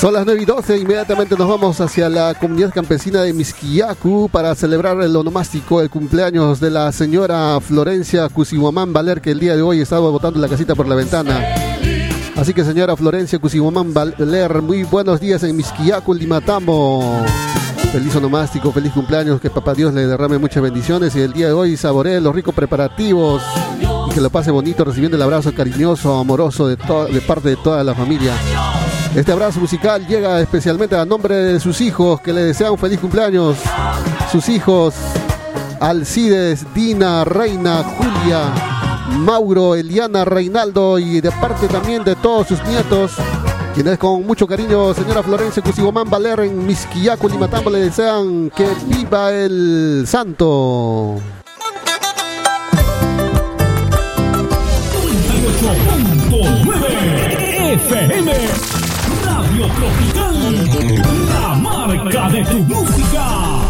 Son las 9 y 12, inmediatamente nos vamos hacia la comunidad campesina de Misquiacu para celebrar el onomástico, el cumpleaños de la señora Florencia Cusihuamán Valer, que el día de hoy estaba botando la casita por la ventana. Así que señora Florencia Cusihuamán Valer, muy buenos días en Misquiacu, Limatambo. Feliz onomástico, feliz cumpleaños, que papá Dios le derrame muchas bendiciones y el día de hoy saboree los ricos preparativos y que lo pase bonito recibiendo el abrazo cariñoso, amoroso de parte de toda la familia. Este abrazo musical llega especialmente a nombre de sus hijos que le desean un feliz cumpleaños. Sus hijos Alcides, Dina, Reina, Julia, Mauro, Eliana, Reinaldo y de parte también de todos sus nietos. Quienes con mucho cariño, señora Florencia Cusigomán Valer en Misquillaco, Limatambo, le desean que viva el santo. FM La marca de tu música.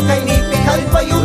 تتيني بها الفيوم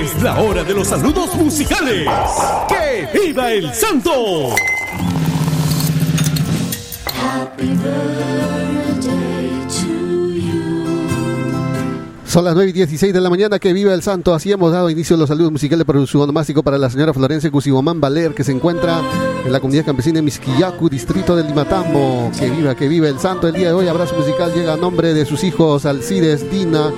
Es la hora de los saludos musicales. ¡Que viva el santo! Son las 9 y 16 de la mañana, que viva el santo. Así hemos dado inicio a los saludos musicales para su onomástico para la señora Florencia Cusigomán Valer, que se encuentra en la comunidad campesina de Misquillacu, distrito del Limatambo. Que viva, que viva el santo. El día de hoy, abrazo musical llega a nombre de sus hijos Alcides, Dina,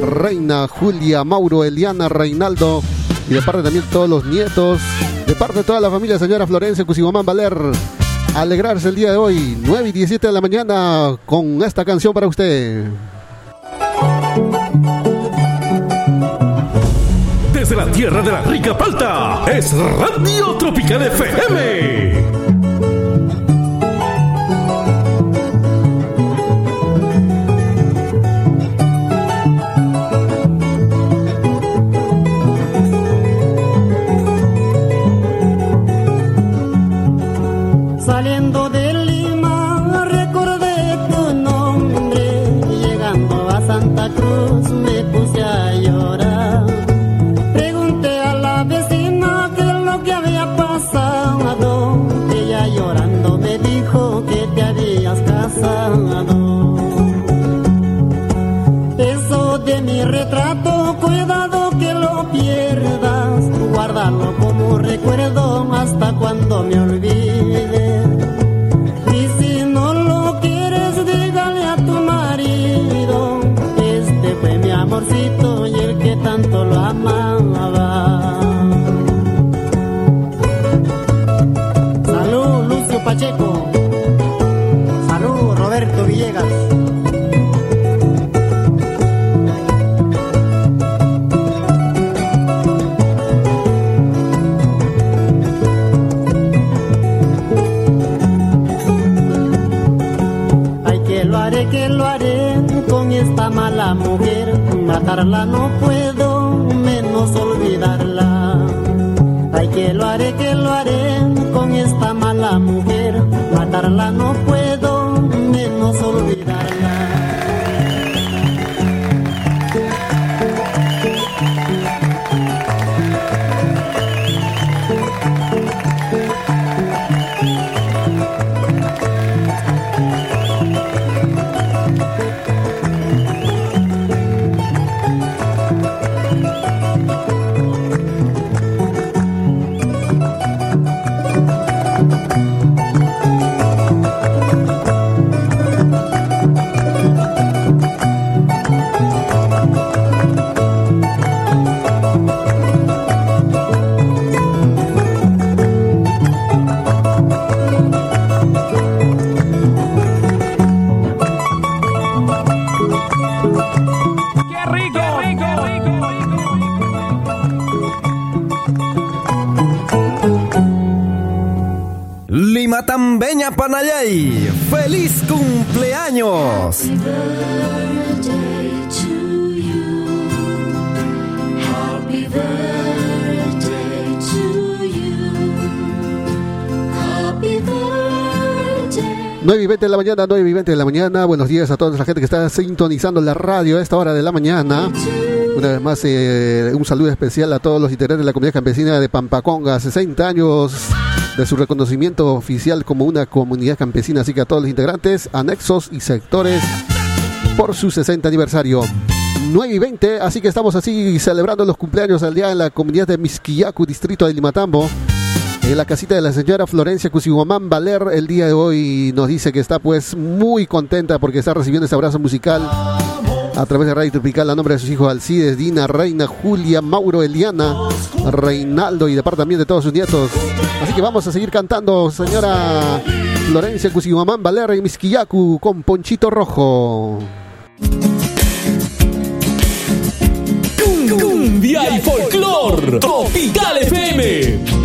Reina, Julia, Mauro, Eliana, Reinaldo. Y de parte también todos los nietos. De parte de toda la familia, señora Florencia Cusigomán Valer. Alegrarse el día de hoy, 9 y 17 de la mañana, con esta canción para usted. desde la tierra de la rica palta. Es Radio Tropical FM. hasta cuando me olvido. No puedo menos olvidarla. Ay, que lo haré, que lo haré con esta mala mujer. Matarla no puedo ¡Feliz cumpleaños! Happy birthday to you. Happy birthday. 9 y 20 de la mañana, 9 y 20 de la mañana. Buenos días a toda la gente que está sintonizando la radio a esta hora de la mañana. Una vez más, eh, un saludo especial a todos los integrantes de la comunidad campesina de Pampaconga. 60 años de su reconocimiento oficial como una comunidad campesina. Así que a todos los integrantes, anexos y sectores por su 60 aniversario. 9 y 20, así que estamos así celebrando los cumpleaños al día en la comunidad de Misquillacu, distrito de Limatambo. En la casita de la señora Florencia Cusiguamán Valer, el día de hoy nos dice que está pues muy contenta porque está recibiendo este abrazo musical a través de Radio Tropical a nombre de sus hijos Alcides, Dina, Reina, Julia, Mauro, Eliana, Reinaldo y de parte también de todos sus nietos. Así que vamos a seguir cantando, señora Florencia Cusimamán Valer y Misquillacu con Ponchito Rojo. Cumbia y folclor, Tropical FM.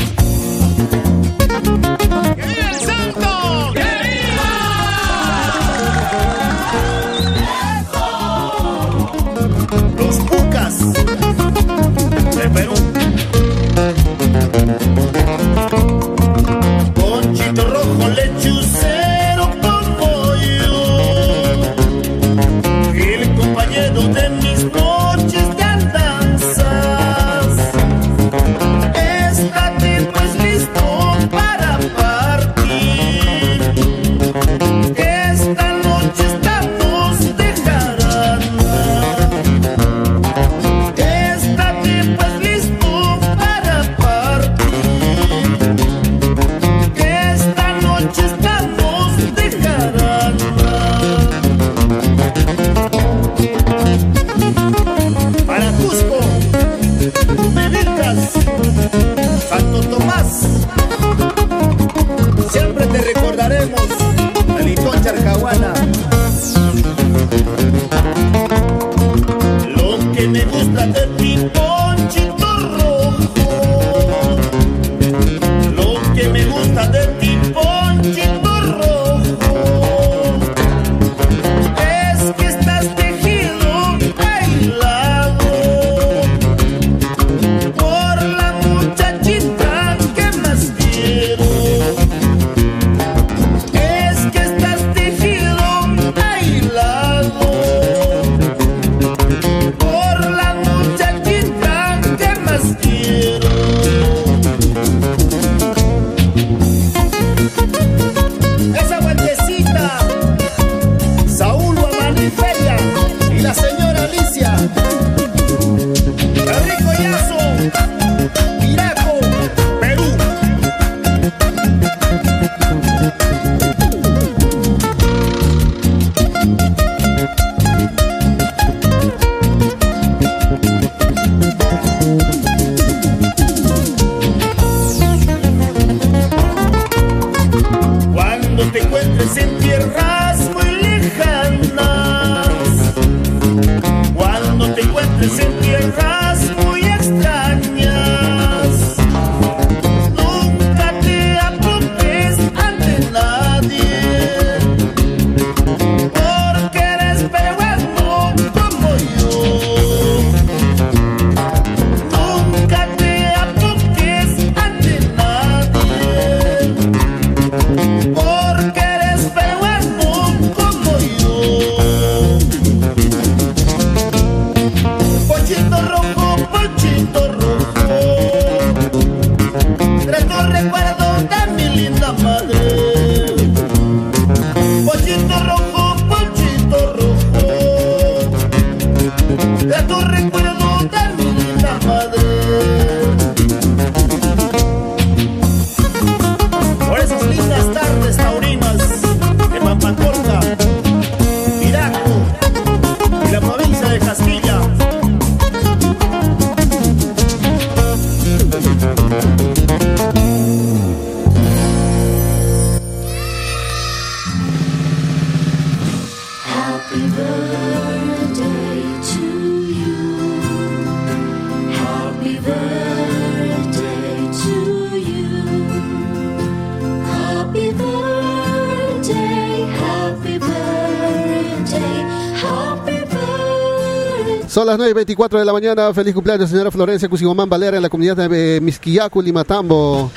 Las 9 y 24 de la mañana. Feliz cumpleaños, señora Florencia Cusigomán Valera, en la comunidad de Misquiacu, Limatambo.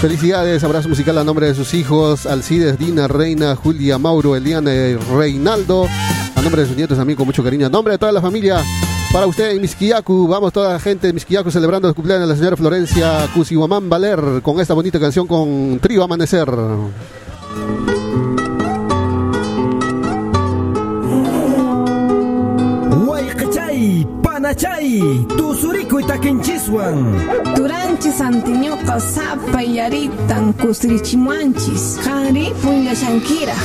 Felicidades, abrazo musical a nombre de sus hijos, Alcides, Dina, Reina, Julia, Mauro, Eliana y Reinaldo. A nombre de sus nietos también con mucho cariño. A nombre de toda la familia, para usted en Misquiacu. Vamos toda la gente de Misquiacu celebrando el cumpleaños de la señora Florencia Cusigomán Valer con esta bonita canción con Trío Amanecer. Huaycachay, Panachay, Tusurico y Taquinchiswan. Turanchis antiñoqa sapay yaritan kusrichimanchis qanri punllashankiraq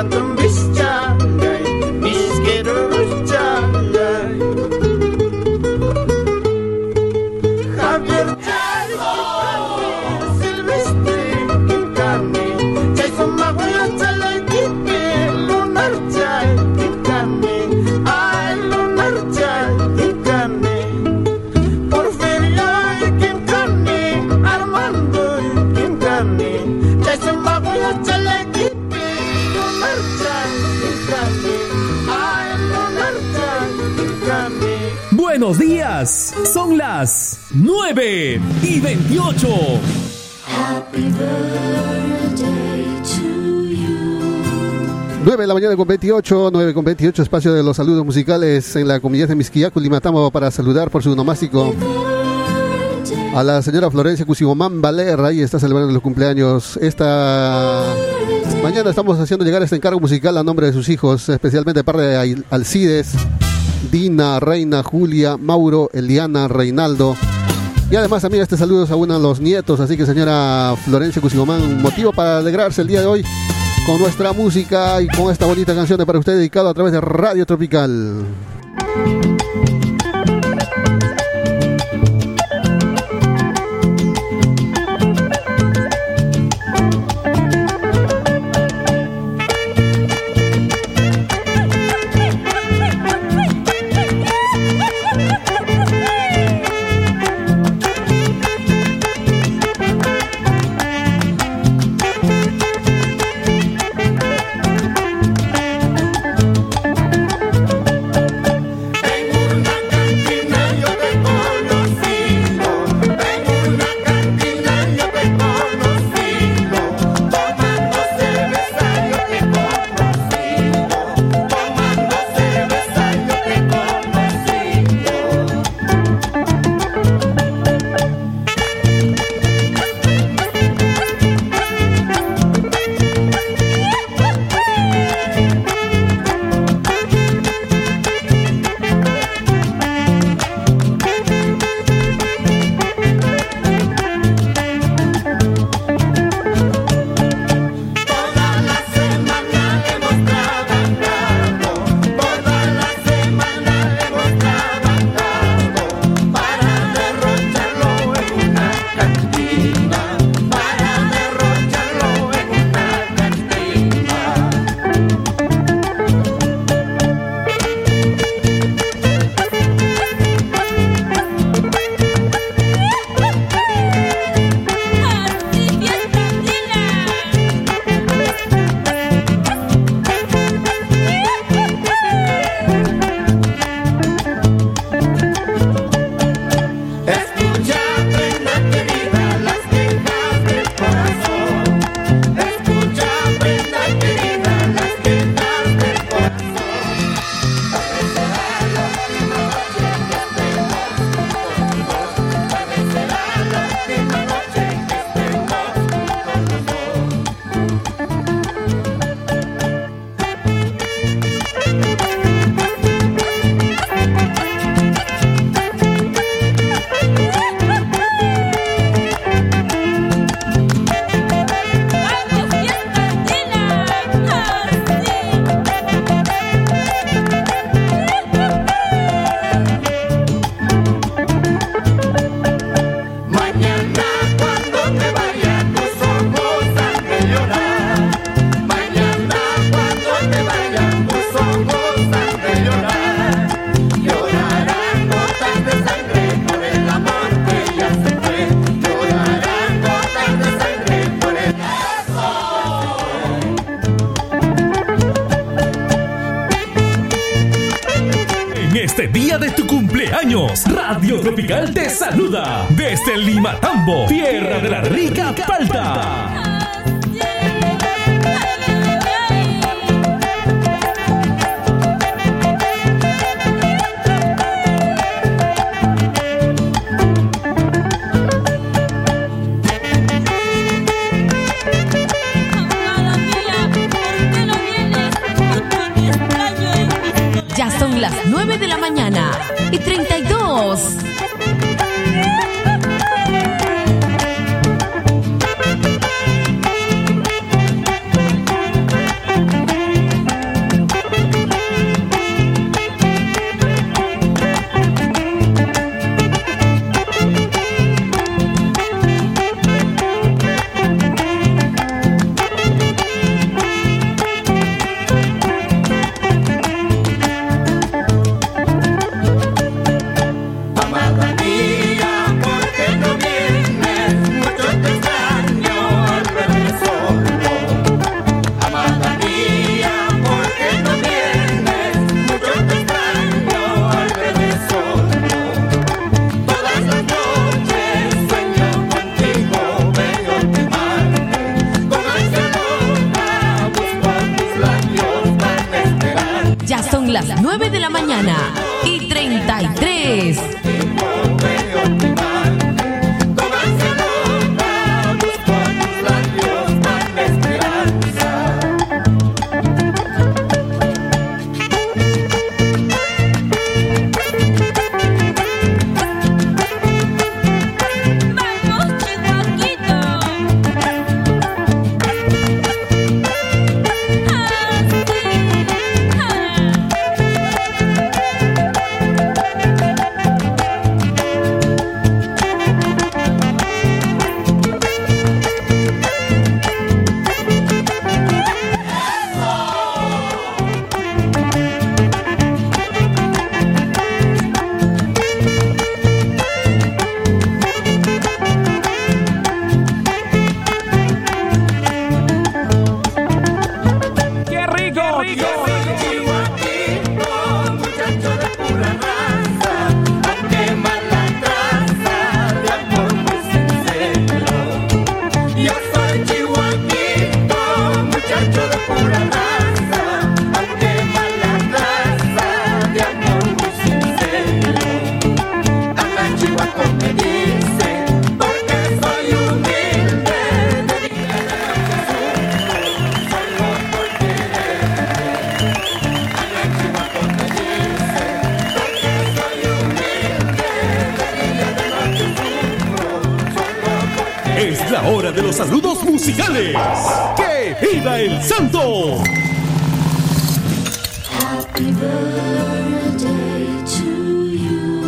at them. Son las 9 y 28. Happy birthday to you. 9 de la mañana con 28, 9 con 28, espacio de los saludos musicales en la comunidad de Misquiacu, Limatamo, para saludar por su nomástico a la señora Florencia Cusimomán Valer, ahí está celebrando los cumpleaños. Esta mañana estamos haciendo llegar este encargo musical a nombre de sus hijos, especialmente parte de Al- Alcides, Dina, Reina, Julia, Mauro, Eliana, Reinaldo. Y además también este saludo a uno los nietos, así que señora Florencia Cusimomán, motivo para alegrarse el día de hoy con nuestra música y con esta bonita canción de para usted dedicado a través de Radio Tropical. Radio Tropical te saluda desde Limatambo, tierra de la rica palta. ¡Que viva el santo! Happy birthday to you.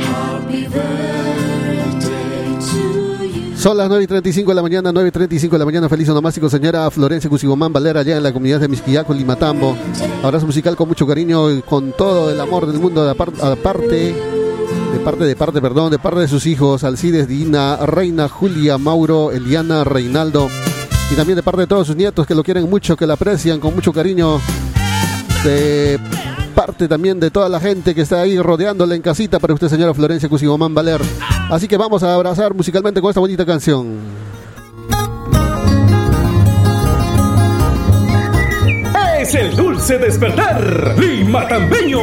Happy birthday to you. Son las 9 y 35 de la mañana, 9 y 35 de la mañana. Feliz onomástico, señora Florencia Cusigomán Valera, allá en la comunidad de Misquillaco, Limatambo. Abrazo musical con mucho cariño y con todo el amor del mundo, aparte, de parte, de parte, perdón, de parte de sus hijos, Alcides, Dina, Reina, Julia, Mauro, Eliana, Reinaldo. Y también de parte de todos sus nietos que lo quieren mucho, que lo aprecian con mucho cariño. De parte también de toda la gente que está ahí rodeándole en casita para usted, señora Florencia Cusigomán Valer. Así que vamos a abrazar musicalmente con esta bonita canción. Es el dulce despertar Lima Tambeño.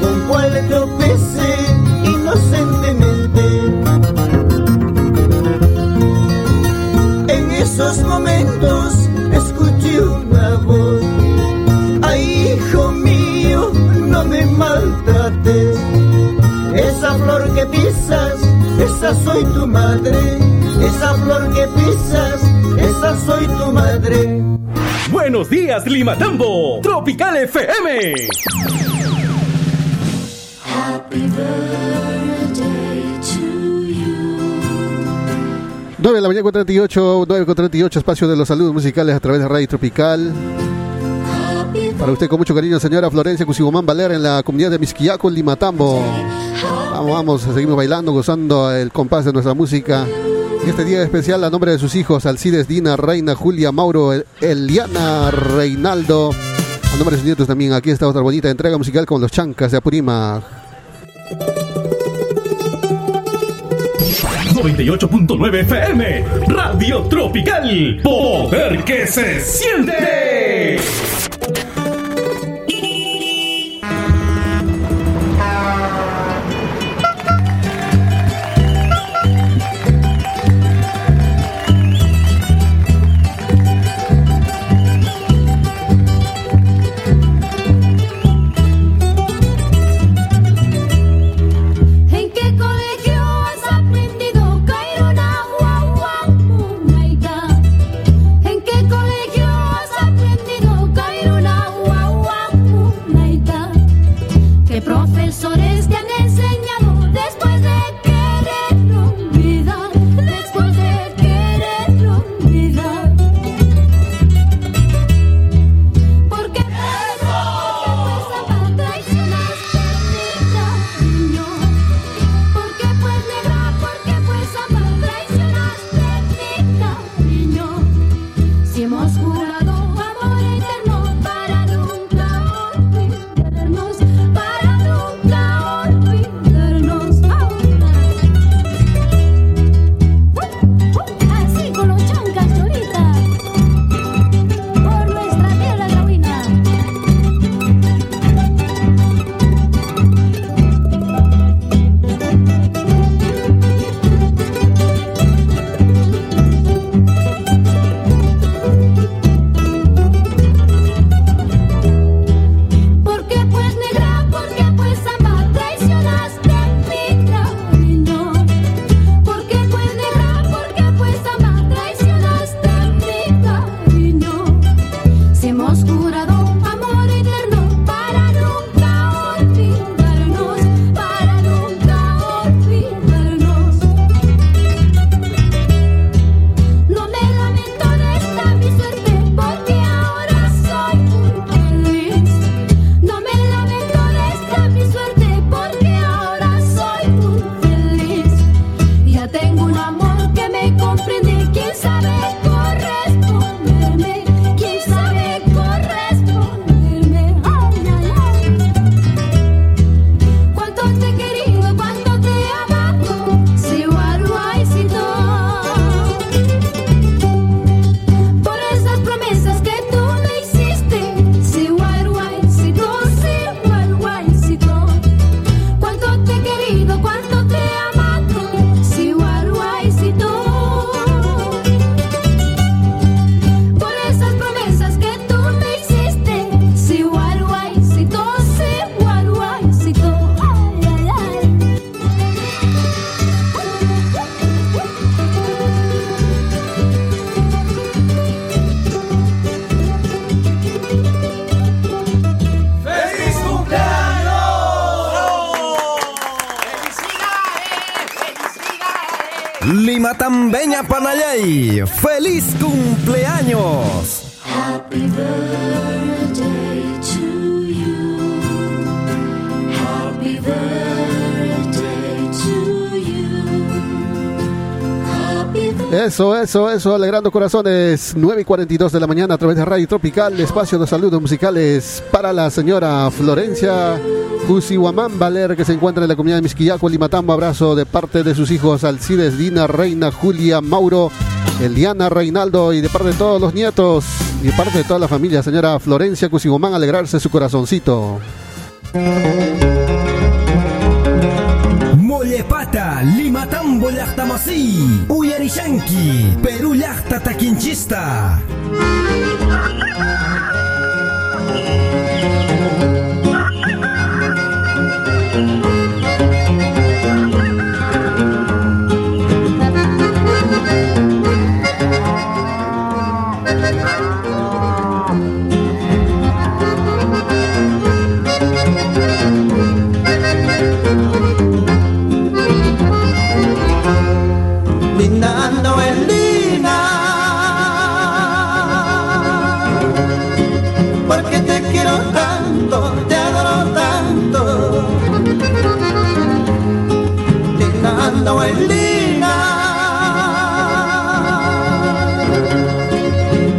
con cual tropecé inocentemente. En esos momentos escuché una voz, ay hijo mío, no me maltrates. Esa flor que pisas, esa soy tu madre. Esa flor que pisas, esa soy tu madre. Buenos días, Limatambo, Tropical FM. 9 de la mañana con 38, 9 con 38, espacio de los saludos musicales a través de Radio Tropical. Para usted con mucho cariño, señora Florencia Cusibomán Valer en la comunidad de Misquiaco, Limatambo. Vamos, vamos, seguimos bailando, gozando el compás de nuestra música. Y este día especial a nombre de sus hijos, Alcides, Dina, Reina, Julia, Mauro, El- Eliana, Reinaldo. A nombre de sus nietos también, aquí está otra bonita entrega musical con los chancas de Apurímac. 98.9 FM. Radio Tropical. Poder que se siente. Eso, eso, eso, alegrando corazones. 9 y 42 de la mañana a través de Radio Tropical, espacio de saludos musicales para la señora Florencia Cusihuamán Valer, que se encuentra en la comunidad de Misquillaco, Limatambo. Abrazo de parte de sus hijos Alcides, Dina, Reina, Julia, Mauro, Eliana, Reinaldo y de parte de todos los nietos y de parte de toda la familia, señora Florencia Cusihuamán, alegrarse su corazoncito. Mollepata, Limatambo llaqtamasi, Uyarishanki, Perú llaqta taquinchista.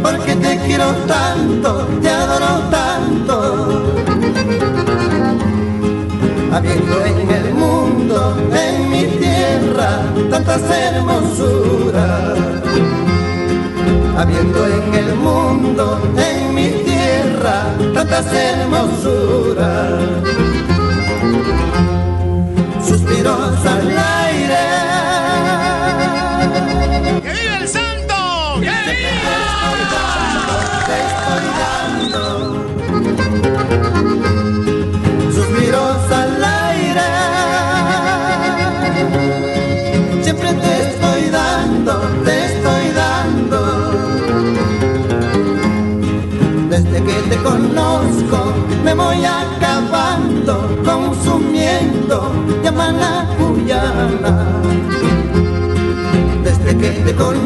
Porque te quiero tanto, te adoro tanto. Habiendo en el mundo, en mi tierra, tantas hermosuras habiendo en el mundo, en mi tierra, tantas hermosuras.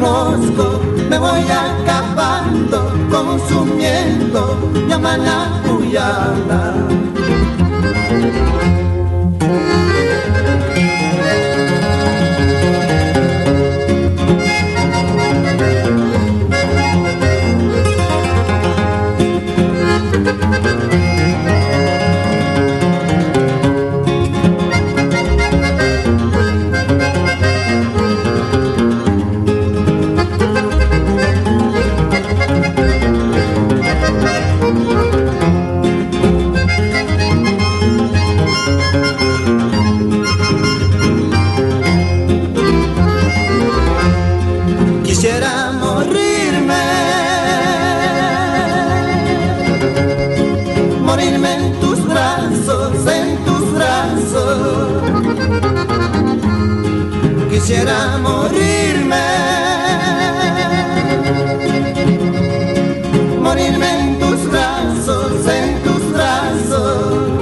Conozco me voy acabando, consumiendo, llaman a Cuyana. Quisiera morirme, morirme en tus brazos, en tus brazos.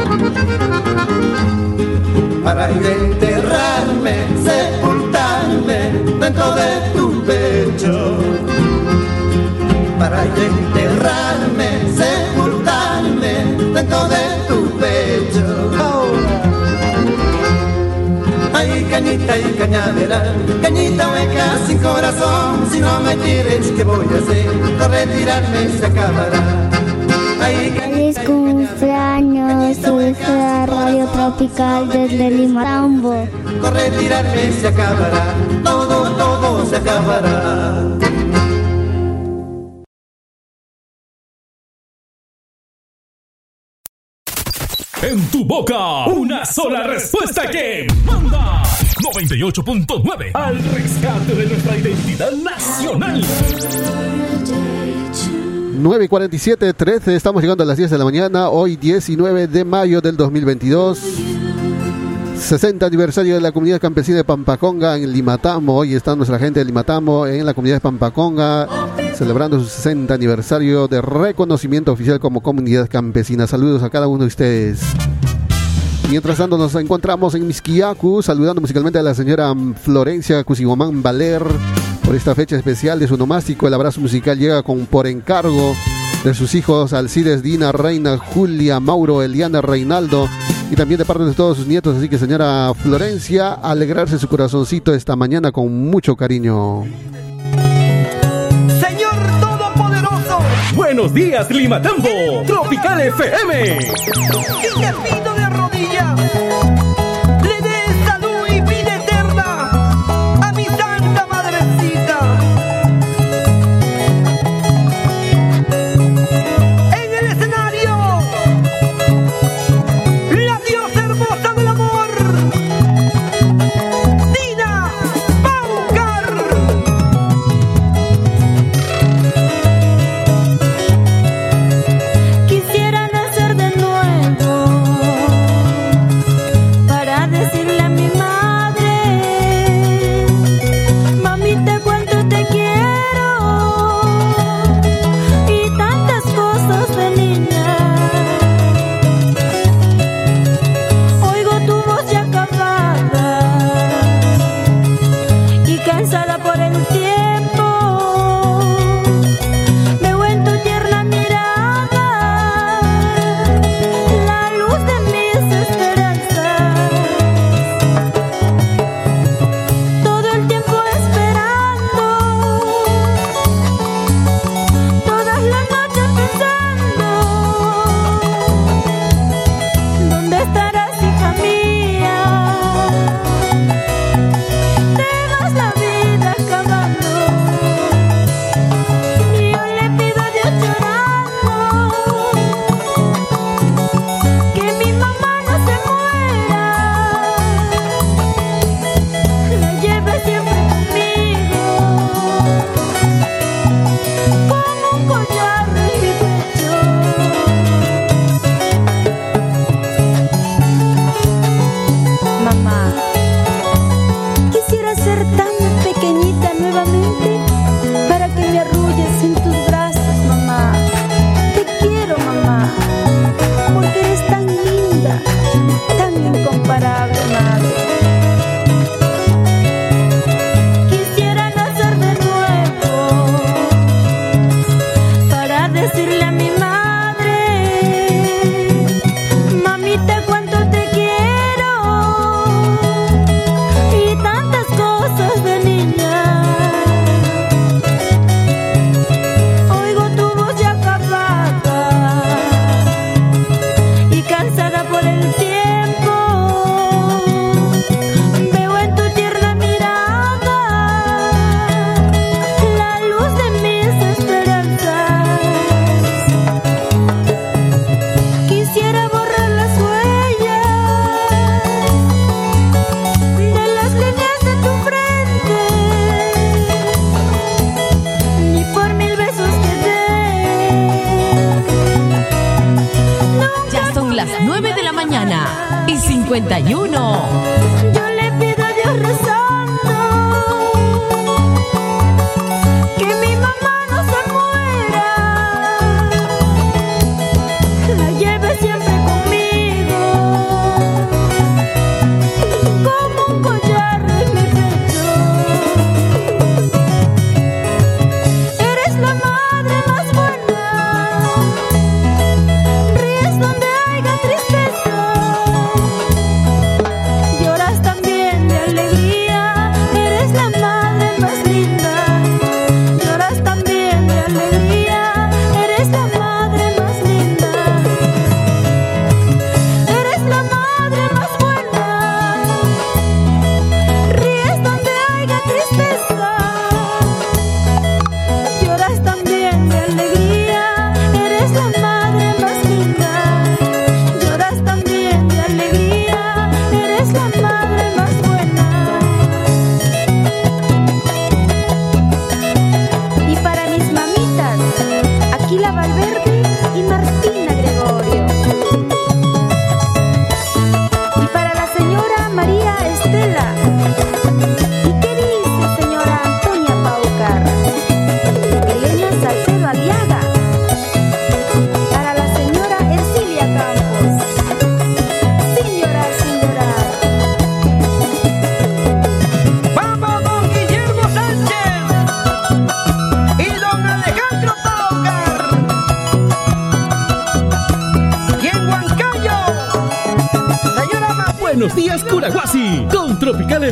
Para ir enterrarme, sepultarme dentro de tu pecho. Para ir cañita y cañadera, cañita hueca sin corazón. Si no me quieres, ¿qué voy a hacer? No retirarme se acabará. Ay, Feliz cumpleaños, hija Radio Tropical desde Lima Tambo. no retirarme se acabará. Todo, todo se acabará. En tu boca, una sola respuesta que manda. 98.9 al rescate de nuestra identidad nacional. 9 y 47, 13, estamos llegando a las 10 de la mañana, hoy 19 de mayo del 2022. 60 aniversario de la comunidad campesina de Pampaconga en Limatambo. Hoy está nuestra gente de Limatambo en la comunidad de Pampaconga celebrando su 60 aniversario de reconocimiento oficial como comunidad campesina. Saludos a cada uno de ustedes. Mientras tanto nos encontramos en Misquiacu saludando musicalmente a la señora Florencia Cusigomán Valer por esta fecha especial de su nomástico. El abrazo musical llega con por encargo de sus hijos Alcides, Dina, Reina, Julia, Mauro, Eliana, Reinaldo y también de parte de todos sus nietos. Así que señora Florencia, alegrarse su corazoncito esta mañana con mucho cariño. Señor Todopoderoso, Buenos días, Limatambo, Tropical FM. y te pido de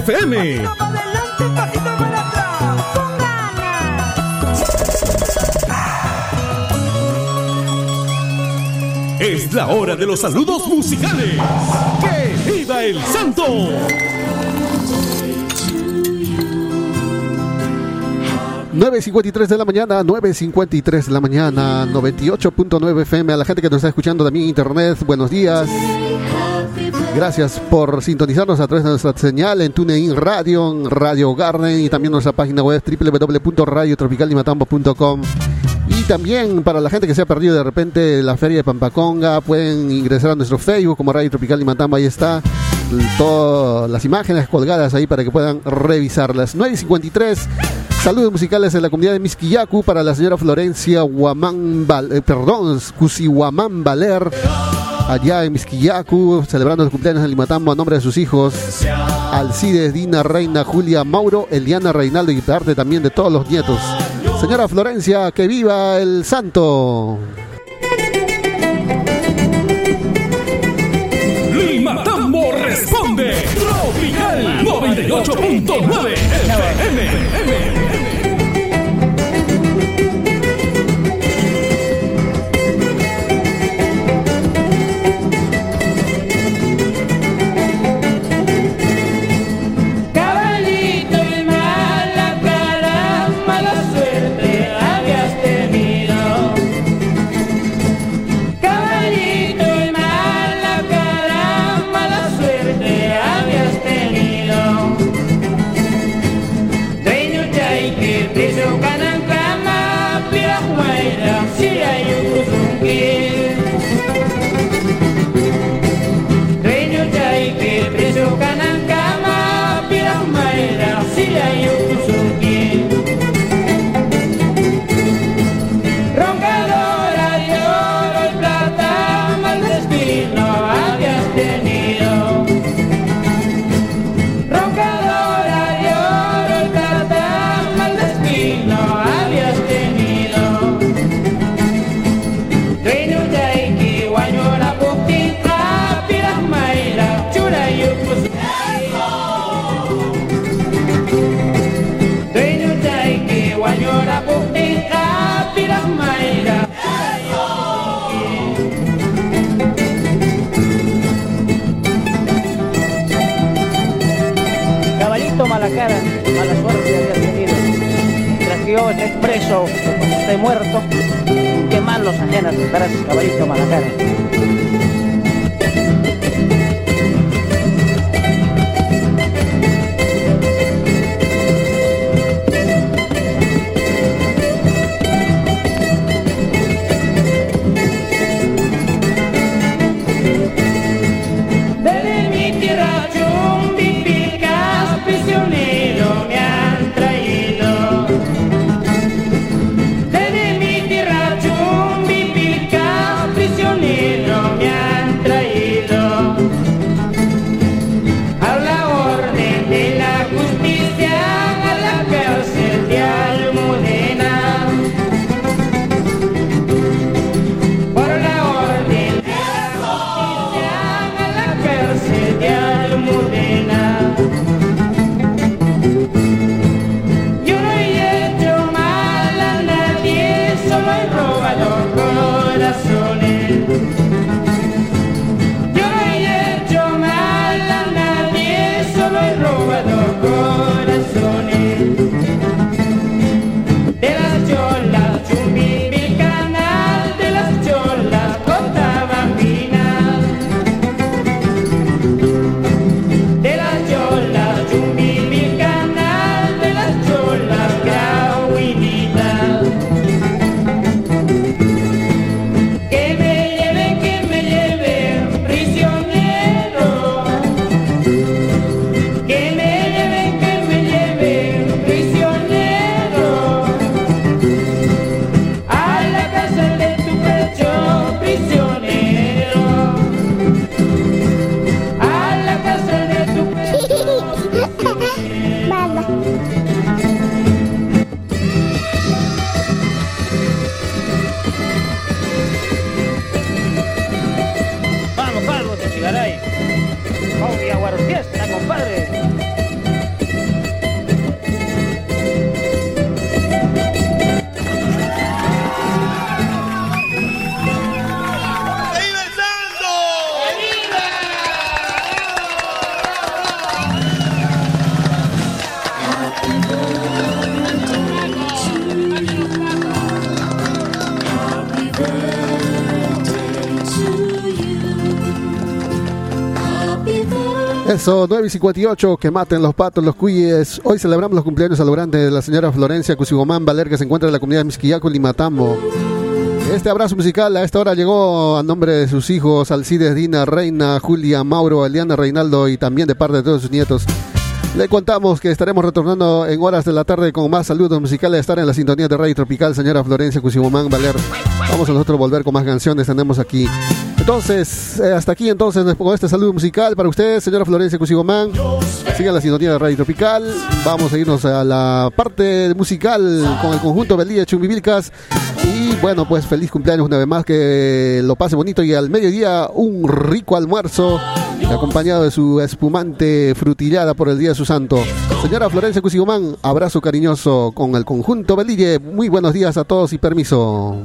FM. Es la hora de los saludos musicales. ¡Que viva el santo! 9.53 de la mañana, 9.53 de la mañana, 98.9 FM. A la gente que nos está escuchando también internet, buenos días. Gracias por sintonizarnos a través de nuestra señal en TuneIn Radio, en Radio Garden y también nuestra página web www.radiotropicallimatambo.com. Y también para la gente que se ha perdido de repente la feria de Pampaconga, pueden ingresar a nuestro Facebook como Radio Tropical Limatambo, ahí está todas las imágenes colgadas ahí para que puedan revisarlas. 9.53, saludos musicales en la comunidad de Misquillacu para la señora Florencia Guamán, eh, perdón, Cusihuamán Valer allá en Misquillacu, celebrando los cumpleaños de Limatambo a nombre de sus hijos, Alcides, Dina, Reina, Julia, Mauro, Eliana, Reinaldo y parte también de todos los nietos. Señora Florencia, que viva el santo. Lima Tambo responde. Tropical 98.9 FM. Cara, mala suerte había tenido. Mientras que yo esté preso esté muerto, qué malos ajenas estarás, caballito mala Eso, 9 y 58, que maten los patos, los cuyes. Hoy celebramos los cumpleaños al logrante de la señora Florencia Cusigomán Valer, que se encuentra en la comunidad de Misquillaco, Limatambo. Este abrazo musical a esta hora llegó a nombre de sus hijos Alcides, Dina, Reina, Julia, Mauro, Eliana, Reinaldo y también de parte de todos sus nietos. Le contamos que estaremos retornando en horas de la tarde con más saludos musicales. Estar en la sintonía de Radio Tropical, señora Florencia Cusigomán Valer. Vamos a nosotros volver con más canciones. Tenemos aquí. Entonces, eh, hasta aquí entonces con este saludo musical para ustedes, señora Florencia Cusigomán. Sigan la sintonía de Radio Tropical. Vamos a irnos a la parte musical con el conjunto Belía Chumbivilcas. Y bueno, pues feliz cumpleaños una vez más, que lo pase bonito y al mediodía un rico almuerzo acompañado de su espumante frutillada por el día de su santo. Señora Florencia Cusigomán, abrazo cariñoso con el conjunto Belille. Muy buenos días a todos y permiso.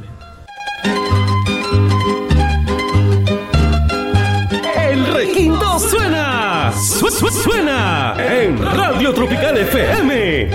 Requinto suena. Su- su- suena en Radio Tropical FM.